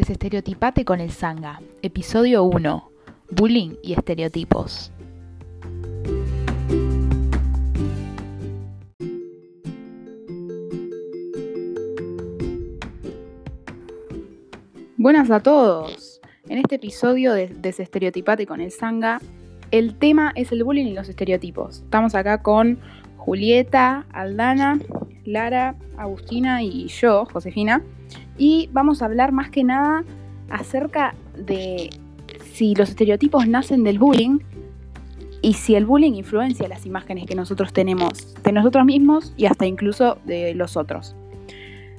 Desestereotipate con el Sanga, episodio 1, Bullying y estereotipos. Buenas a todos. En este episodio de Desestereotipate con el Sanga, el tema es el bullying y los estereotipos. Estamos acá con Julieta, Aldana, Lara, Agustina y yo, Josefina y vamos a hablar más que nada acerca de si los estereotipos nacen del bullying y si el bullying influencia las imágenes que nosotros tenemos de nosotros mismos y hasta incluso de los otros.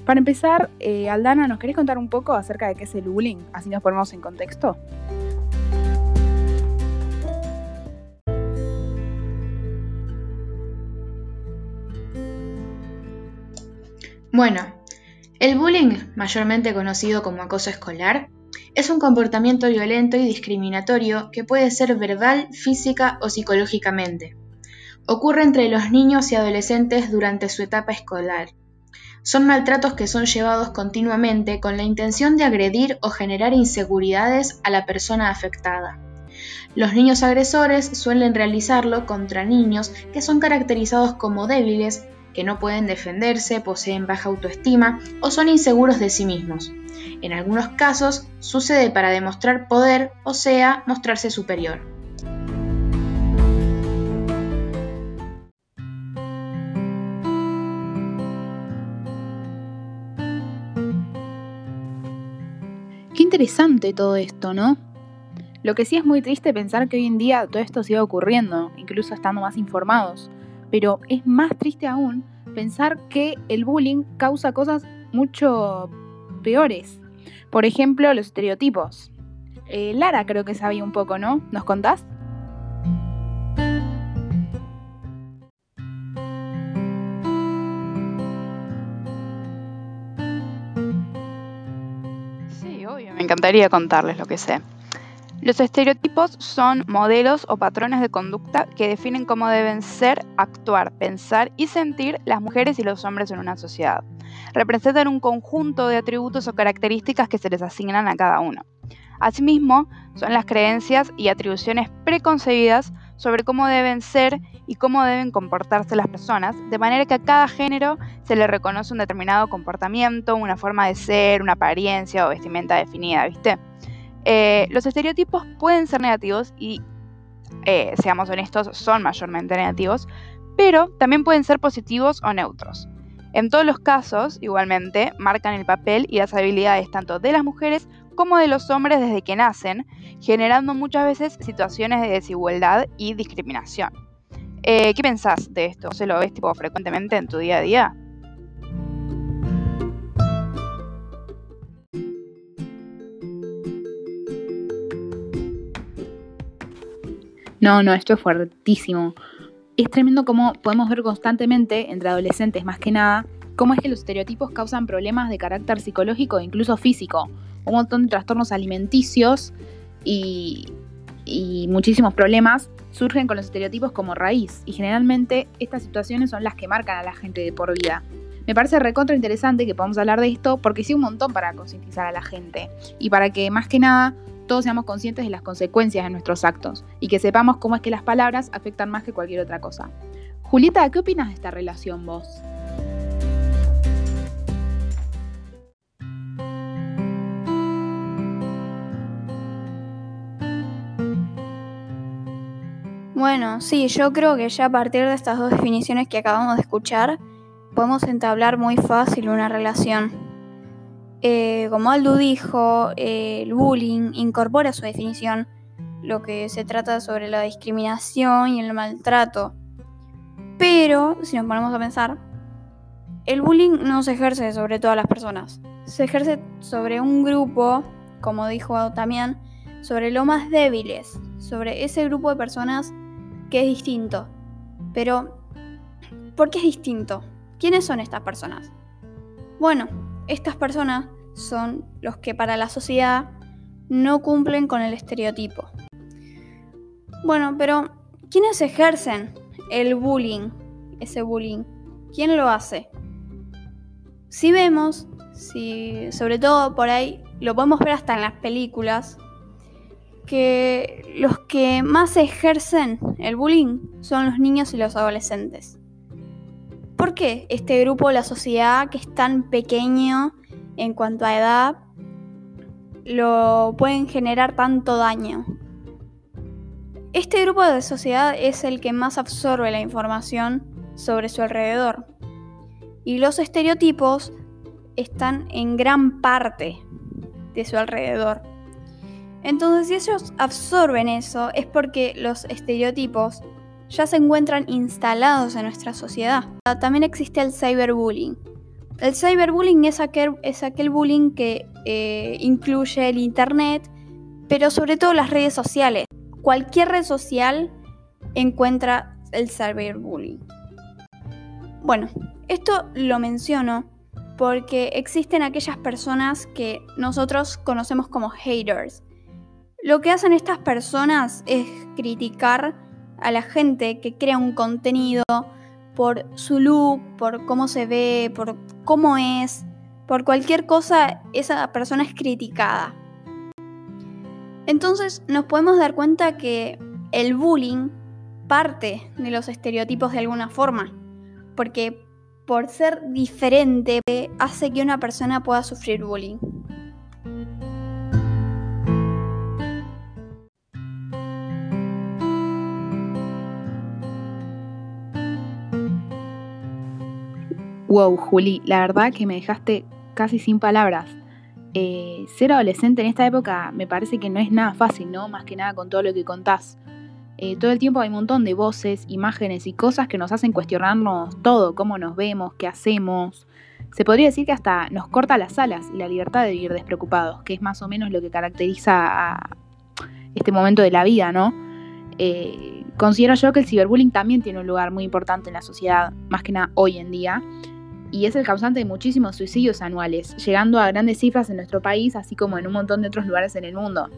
Para empezar, eh, Aldana, ¿nos querés contar un poco acerca de qué es el bullying? Así nos ponemos en contexto. Bueno, el bullying, mayormente conocido como acoso escolar, es un comportamiento violento y discriminatorio que puede ser verbal, física o psicológicamente. Ocurre entre los niños y adolescentes durante su etapa escolar. Son maltratos que son llevados continuamente con la intención de agredir o generar inseguridades a la persona afectada. Los niños agresores suelen realizarlo contra niños que son caracterizados como débiles que no pueden defenderse, poseen baja autoestima o son inseguros de sí mismos. En algunos casos sucede para demostrar poder, o sea, mostrarse superior. Qué interesante todo esto, ¿no? Lo que sí es muy triste pensar que hoy en día todo esto siga ocurriendo, incluso estando más informados pero es más triste aún pensar que el bullying causa cosas mucho peores. Por ejemplo, los estereotipos. Eh, Lara creo que sabía un poco, ¿no? ¿Nos contás? Sí, obvio, me encantaría contarles lo que sé. Los estereotipos son modelos o patrones de conducta que definen cómo deben ser, actuar, pensar y sentir las mujeres y los hombres en una sociedad. Representan un conjunto de atributos o características que se les asignan a cada uno. Asimismo, son las creencias y atribuciones preconcebidas sobre cómo deben ser y cómo deben comportarse las personas, de manera que a cada género se le reconoce un determinado comportamiento, una forma de ser, una apariencia o vestimenta definida, ¿viste? Eh, los estereotipos pueden ser negativos y, eh, seamos honestos, son mayormente negativos, pero también pueden ser positivos o neutros. En todos los casos, igualmente, marcan el papel y las habilidades tanto de las mujeres como de los hombres desde que nacen, generando muchas veces situaciones de desigualdad y discriminación. Eh, ¿Qué pensás de esto? ¿Se lo ves tipo, frecuentemente en tu día a día? No, no, esto es fuertísimo. Es tremendo como podemos ver constantemente, entre adolescentes más que nada, cómo es que los estereotipos causan problemas de carácter psicológico e incluso físico. Un montón de trastornos alimenticios y, y muchísimos problemas surgen con los estereotipos como raíz. Y generalmente estas situaciones son las que marcan a la gente de por vida. Me parece recontra interesante que podamos hablar de esto porque sí un montón para concientizar a la gente y para que más que nada todos seamos conscientes de las consecuencias de nuestros actos y que sepamos cómo es que las palabras afectan más que cualquier otra cosa. Julieta, ¿qué opinas de esta relación vos? Bueno, sí, yo creo que ya a partir de estas dos definiciones que acabamos de escuchar, podemos entablar muy fácil una relación. Eh, como Aldo dijo, eh, el bullying incorpora su definición lo que se trata sobre la discriminación y el maltrato. Pero, si nos ponemos a pensar, el bullying no se ejerce sobre todas las personas. Se ejerce sobre un grupo, como dijo también, sobre lo más débiles, sobre ese grupo de personas que es distinto. Pero, ¿por qué es distinto? ¿Quiénes son estas personas? Bueno, estas personas son los que para la sociedad no cumplen con el estereotipo. Bueno, pero ¿quiénes ejercen el bullying? Ese bullying. ¿Quién lo hace? Si vemos, si sobre todo por ahí lo podemos ver hasta en las películas, que los que más ejercen el bullying son los niños y los adolescentes. ¿Por qué este grupo la sociedad que es tan pequeño en cuanto a edad lo pueden generar tanto daño? Este grupo de sociedad es el que más absorbe la información sobre su alrededor. Y los estereotipos están en gran parte de su alrededor. Entonces, si ellos absorben eso, es porque los estereotipos ya se encuentran instalados en nuestra sociedad. También existe el cyberbullying. El cyberbullying es aquel, es aquel bullying que eh, incluye el Internet, pero sobre todo las redes sociales. Cualquier red social encuentra el cyberbullying. Bueno, esto lo menciono porque existen aquellas personas que nosotros conocemos como haters. Lo que hacen estas personas es criticar a la gente que crea un contenido por su look, por cómo se ve, por cómo es, por cualquier cosa, esa persona es criticada. Entonces nos podemos dar cuenta que el bullying parte de los estereotipos de alguna forma, porque por ser diferente hace que una persona pueda sufrir bullying. Wow, Juli, la verdad que me dejaste casi sin palabras. Eh, ser adolescente en esta época me parece que no es nada fácil, ¿no? Más que nada con todo lo que contás. Eh, todo el tiempo hay un montón de voces, imágenes y cosas que nos hacen cuestionarnos todo, cómo nos vemos, qué hacemos. Se podría decir que hasta nos corta las alas y la libertad de vivir despreocupados, que es más o menos lo que caracteriza a este momento de la vida, ¿no? Eh, considero yo que el ciberbullying también tiene un lugar muy importante en la sociedad, más que nada hoy en día, y es el causante de muchísimos suicidios anuales, llegando a grandes cifras en nuestro país, así como en un montón de otros lugares en el mundo.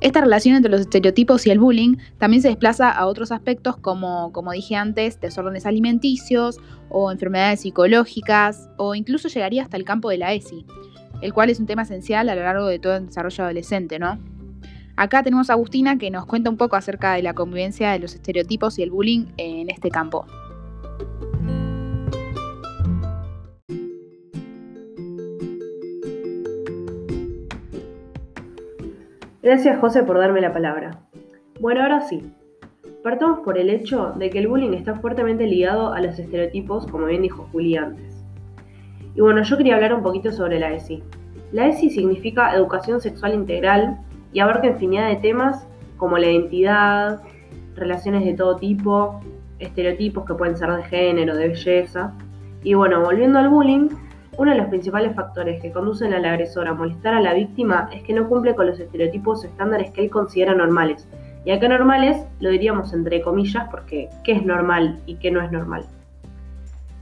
Esta relación entre los estereotipos y el bullying también se desplaza a otros aspectos como, como dije antes, desórdenes alimenticios o enfermedades psicológicas o incluso llegaría hasta el campo de la ESI, el cual es un tema esencial a lo largo de todo el desarrollo adolescente, ¿no? Acá tenemos a Agustina que nos cuenta un poco acerca de la convivencia de los estereotipos y el bullying en este campo. Gracias José por darme la palabra. Bueno, ahora sí. Partamos por el hecho de que el bullying está fuertemente ligado a los estereotipos, como bien dijo Juli antes. Y bueno, yo quería hablar un poquito sobre la ESI. La ESI significa Educación Sexual Integral y abarca infinidad de temas como la identidad, relaciones de todo tipo, estereotipos que pueden ser de género, de belleza. Y bueno, volviendo al bullying, uno de los principales factores que conducen al agresor a molestar a la víctima es que no cumple con los estereotipos o estándares que él considera normales. Y acá normales lo diríamos entre comillas porque ¿qué es normal y qué no es normal?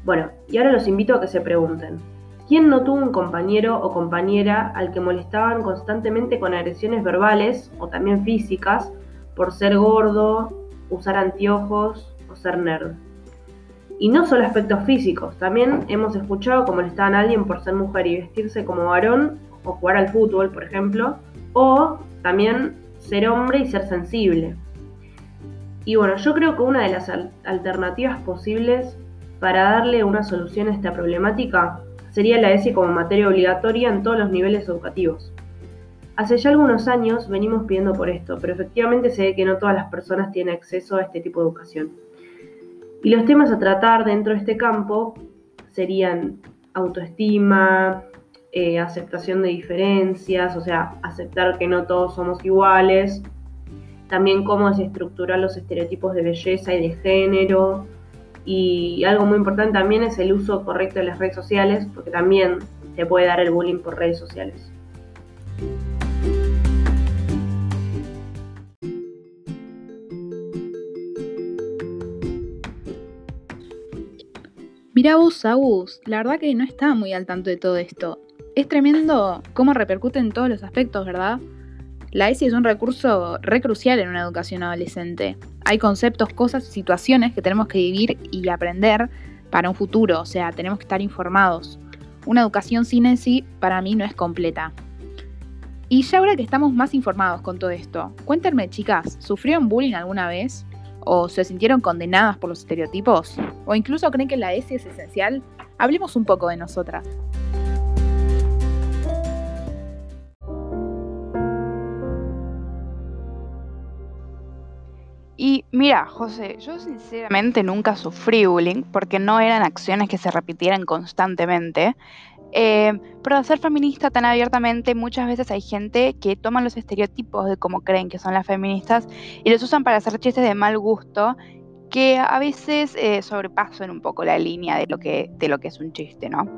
Bueno, y ahora los invito a que se pregunten, ¿quién no tuvo un compañero o compañera al que molestaban constantemente con agresiones verbales o también físicas por ser gordo, usar anteojos o ser nerd? Y no solo aspectos físicos, también hemos escuchado cómo molestaban a alguien por ser mujer y vestirse como varón o jugar al fútbol, por ejemplo, o también ser hombre y ser sensible. Y bueno, yo creo que una de las alternativas posibles para darle una solución a esta problemática sería la ESI como materia obligatoria en todos los niveles educativos. Hace ya algunos años venimos pidiendo por esto, pero efectivamente se ve que no todas las personas tienen acceso a este tipo de educación. Y los temas a tratar dentro de este campo serían autoestima, eh, aceptación de diferencias, o sea, aceptar que no todos somos iguales, también cómo desestructurar los estereotipos de belleza y de género, y algo muy importante también es el uso correcto de las redes sociales, porque también se puede dar el bullying por redes sociales. Mira vos, Agus, la verdad que no estaba muy al tanto de todo esto. Es tremendo cómo repercute en todos los aspectos, ¿verdad? La ESI es un recurso re crucial en una educación adolescente. Hay conceptos, cosas, situaciones que tenemos que vivir y aprender para un futuro, o sea, tenemos que estar informados. Una educación sin ESI para mí no es completa. Y ya ahora que estamos más informados con todo esto, cuéntenme chicas, ¿sufrieron bullying alguna vez? ¿O se sintieron condenadas por los estereotipos? ¿O incluso creen que la S es esencial? Hablemos un poco de nosotras. Y mira, José, yo sinceramente nunca sufrí bullying porque no eran acciones que se repitieran constantemente. Eh, pero al ser feminista tan abiertamente, muchas veces hay gente que toma los estereotipos de cómo creen que son las feministas y los usan para hacer chistes de mal gusto que a veces eh, sobrepasan un poco la línea de lo que, es un chiste, ¿no?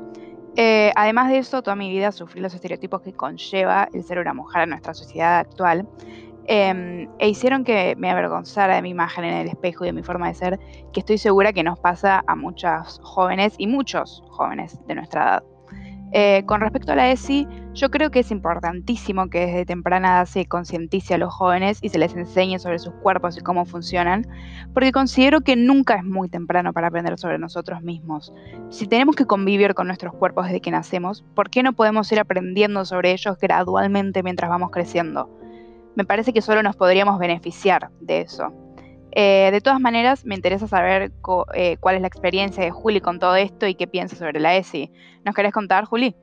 Eh, además de eso, toda mi vida sufrí los estereotipos que conlleva el ser una mujer en nuestra sociedad actual. Em, e hicieron que me avergonzara de mi imagen en el espejo y de mi forma de ser, que estoy segura que nos pasa a muchas jóvenes y muchos jóvenes de nuestra edad. Eh, con respecto a la ESI, yo creo que es importantísimo que desde temprana edad se concientice a los jóvenes y se les enseñe sobre sus cuerpos y cómo funcionan, porque considero que nunca es muy temprano para aprender sobre nosotros mismos. Si tenemos que convivir con nuestros cuerpos desde que nacemos, ¿por qué no podemos ir aprendiendo sobre ellos gradualmente mientras vamos creciendo? me parece que solo nos podríamos beneficiar de eso. Eh, de todas maneras, me interesa saber eh, cuál es la experiencia de Juli con todo esto y qué piensa sobre la ESI. ¿Nos querés contar, Juli?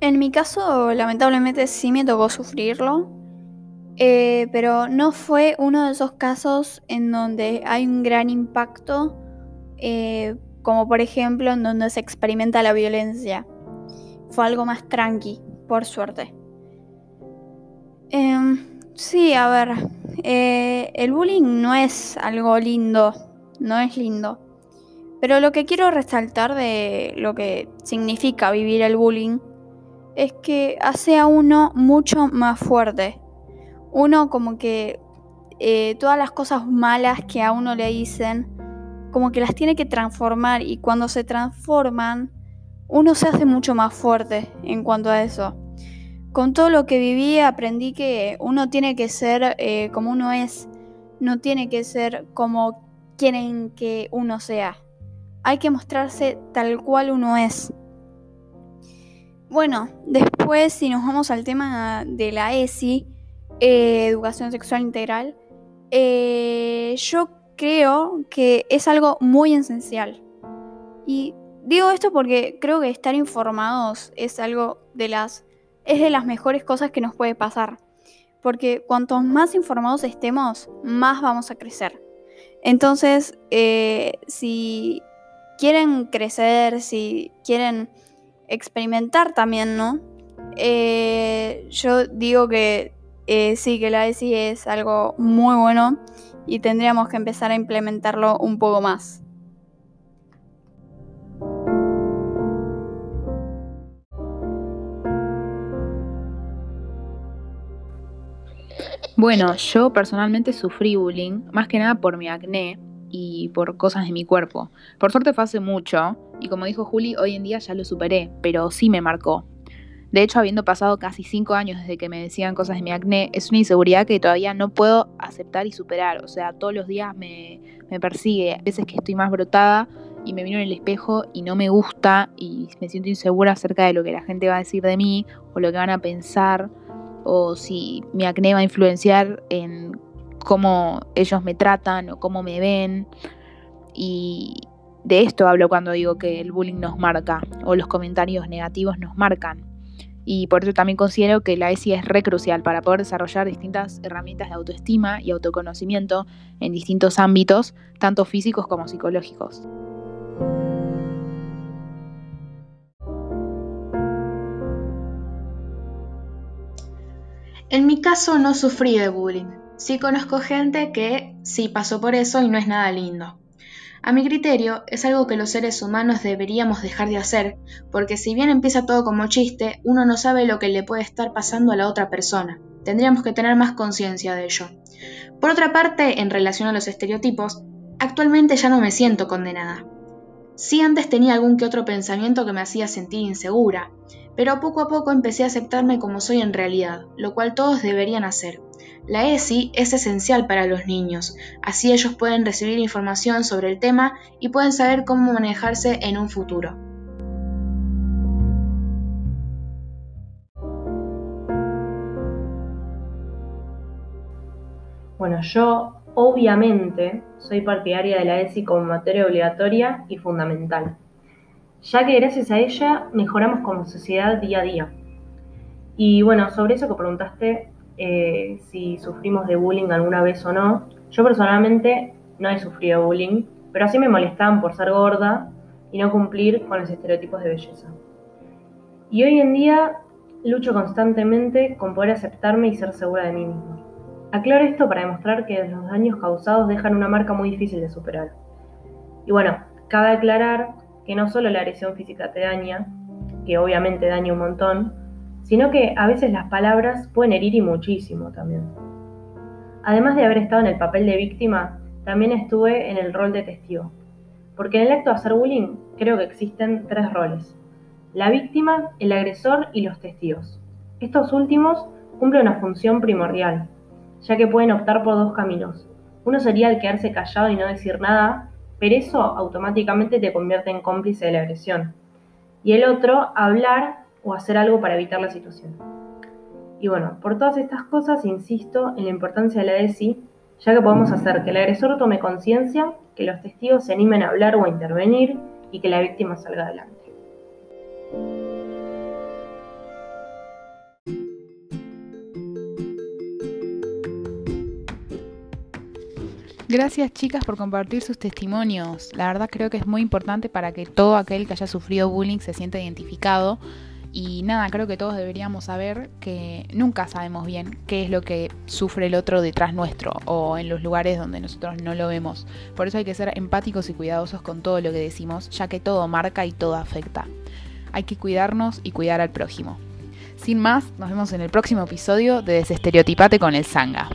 En mi caso, lamentablemente sí me tocó sufrirlo, eh, pero no fue uno de esos casos en donde hay un gran impacto como por ejemplo en donde se experimenta la violencia. Fue algo más tranqui, por suerte. Em, sí, a ver, eh, el bullying no es algo lindo, no es lindo. Pero lo que quiero resaltar de lo que significa vivir el bullying es que hace a uno mucho más fuerte. Uno como que eh, todas las cosas malas que a uno le dicen como que las tiene que transformar y cuando se transforman, uno se hace mucho más fuerte en cuanto a eso. Con todo lo que viví aprendí que uno tiene que ser eh, como uno es, no tiene que ser como quieren que uno sea. Hay que mostrarse tal cual uno es. Bueno, después si nos vamos al tema de la ESI, eh, Educación Sexual Integral, eh, yo creo que es algo muy esencial. Y digo esto porque creo que estar informados es algo de las es de las mejores cosas que nos puede pasar. Porque cuantos más informados estemos, más vamos a crecer. Entonces, eh, si quieren crecer, si quieren experimentar también, ¿no? Eh, yo digo que eh, sí, que la ESI es algo muy bueno y tendríamos que empezar a implementarlo un poco más. Bueno, yo personalmente sufrí bullying, más que nada por mi acné y por cosas de mi cuerpo. Por suerte fue hace mucho, y como dijo Juli, hoy en día ya lo superé, pero sí me marcó. De hecho, habiendo pasado casi cinco años desde que me decían cosas de mi acné, es una inseguridad que todavía no puedo aceptar y superar. O sea, todos los días me, persigue. A veces que estoy más brotada y me miro en el espejo y no me gusta y me siento insegura acerca de lo que la gente va a decir de mí o lo que van a pensar o si mi acné va a influenciar en cómo ellos me tratan o cómo me ven. Y de esto hablo cuando digo que el bullying nos marca o los comentarios negativos nos marcan y por eso también considero que la ESI es re crucial para poder desarrollar distintas herramientas de autoestima y autoconocimiento en distintos ámbitos, tanto físicos como psicológicos. En mi caso no sufrí de bullying. Sí conozco gente que sí pasó por eso y no es nada lindo. A mi criterio, es algo que los seres humanos deberíamos dejar de hacer, porque si bien empieza todo como chiste, uno no sabe lo que le puede estar pasando a la otra persona. Tendríamos que tener más conciencia de ello. Por otra parte, en relación a los estereotipos, actualmente ya no me siento condenada. Sí antes tenía algún que otro pensamiento que me hacía sentir insegura, pero poco a poco empecé a aceptarme como soy en realidad, lo cual todos deberían hacer. La ESI es esencial para los niños, así ellos pueden recibir información sobre el tema y pueden saber cómo manejarse en un futuro. Bueno, yo obviamente soy partidaria de la ESI como materia obligatoria y fundamental, ya que gracias a ella mejoramos como sociedad día a día. Y bueno, sobre eso que preguntaste, eh, si sufrimos de bullying alguna vez o no, yo personalmente no he sufrido bullying, pero sí me molestaban por ser gorda y no cumplir con los estereotipos de belleza. Y hoy en día lucho constantemente con poder aceptarme y ser segura de mí misma. Aclaro esto para demostrar que los daños causados dejan una marca muy difícil de superar. Y bueno, cabe aclarar que no solo la agresión física te daña, que obviamente daña un montón, sino que a veces las palabras pueden herir y muchísimo también. Además de haber estado en el papel de víctima, también estuve en el rol de testigo, porque en el acto de hacer bullying creo que existen tres roles, la víctima, el agresor y los testigos. Estos últimos cumplen una función primordial, ya que pueden optar por dos caminos. Uno sería el quedarse callado y no decir nada, pero eso automáticamente te convierte en cómplice de la agresión. Y el otro, hablar o hacer algo para evitar la situación. Y bueno, por todas estas cosas insisto en la importancia de la ESI, ya que podemos hacer que el agresor tome conciencia, que los testigos se animen a hablar o a intervenir y que la víctima salga adelante. Gracias chicas por compartir sus testimonios. La verdad creo que es muy importante para que todo aquel que haya sufrido bullying se sienta identificado. Y nada, creo que todos deberíamos saber que nunca sabemos bien qué es lo que sufre el otro detrás nuestro o en los lugares donde nosotros no lo vemos. Por eso hay que ser empáticos y cuidadosos con todo lo que decimos, ya que todo marca y todo afecta. Hay que cuidarnos y cuidar al prójimo. Sin más, nos vemos en el próximo episodio de Desestereotipate con el Sanga.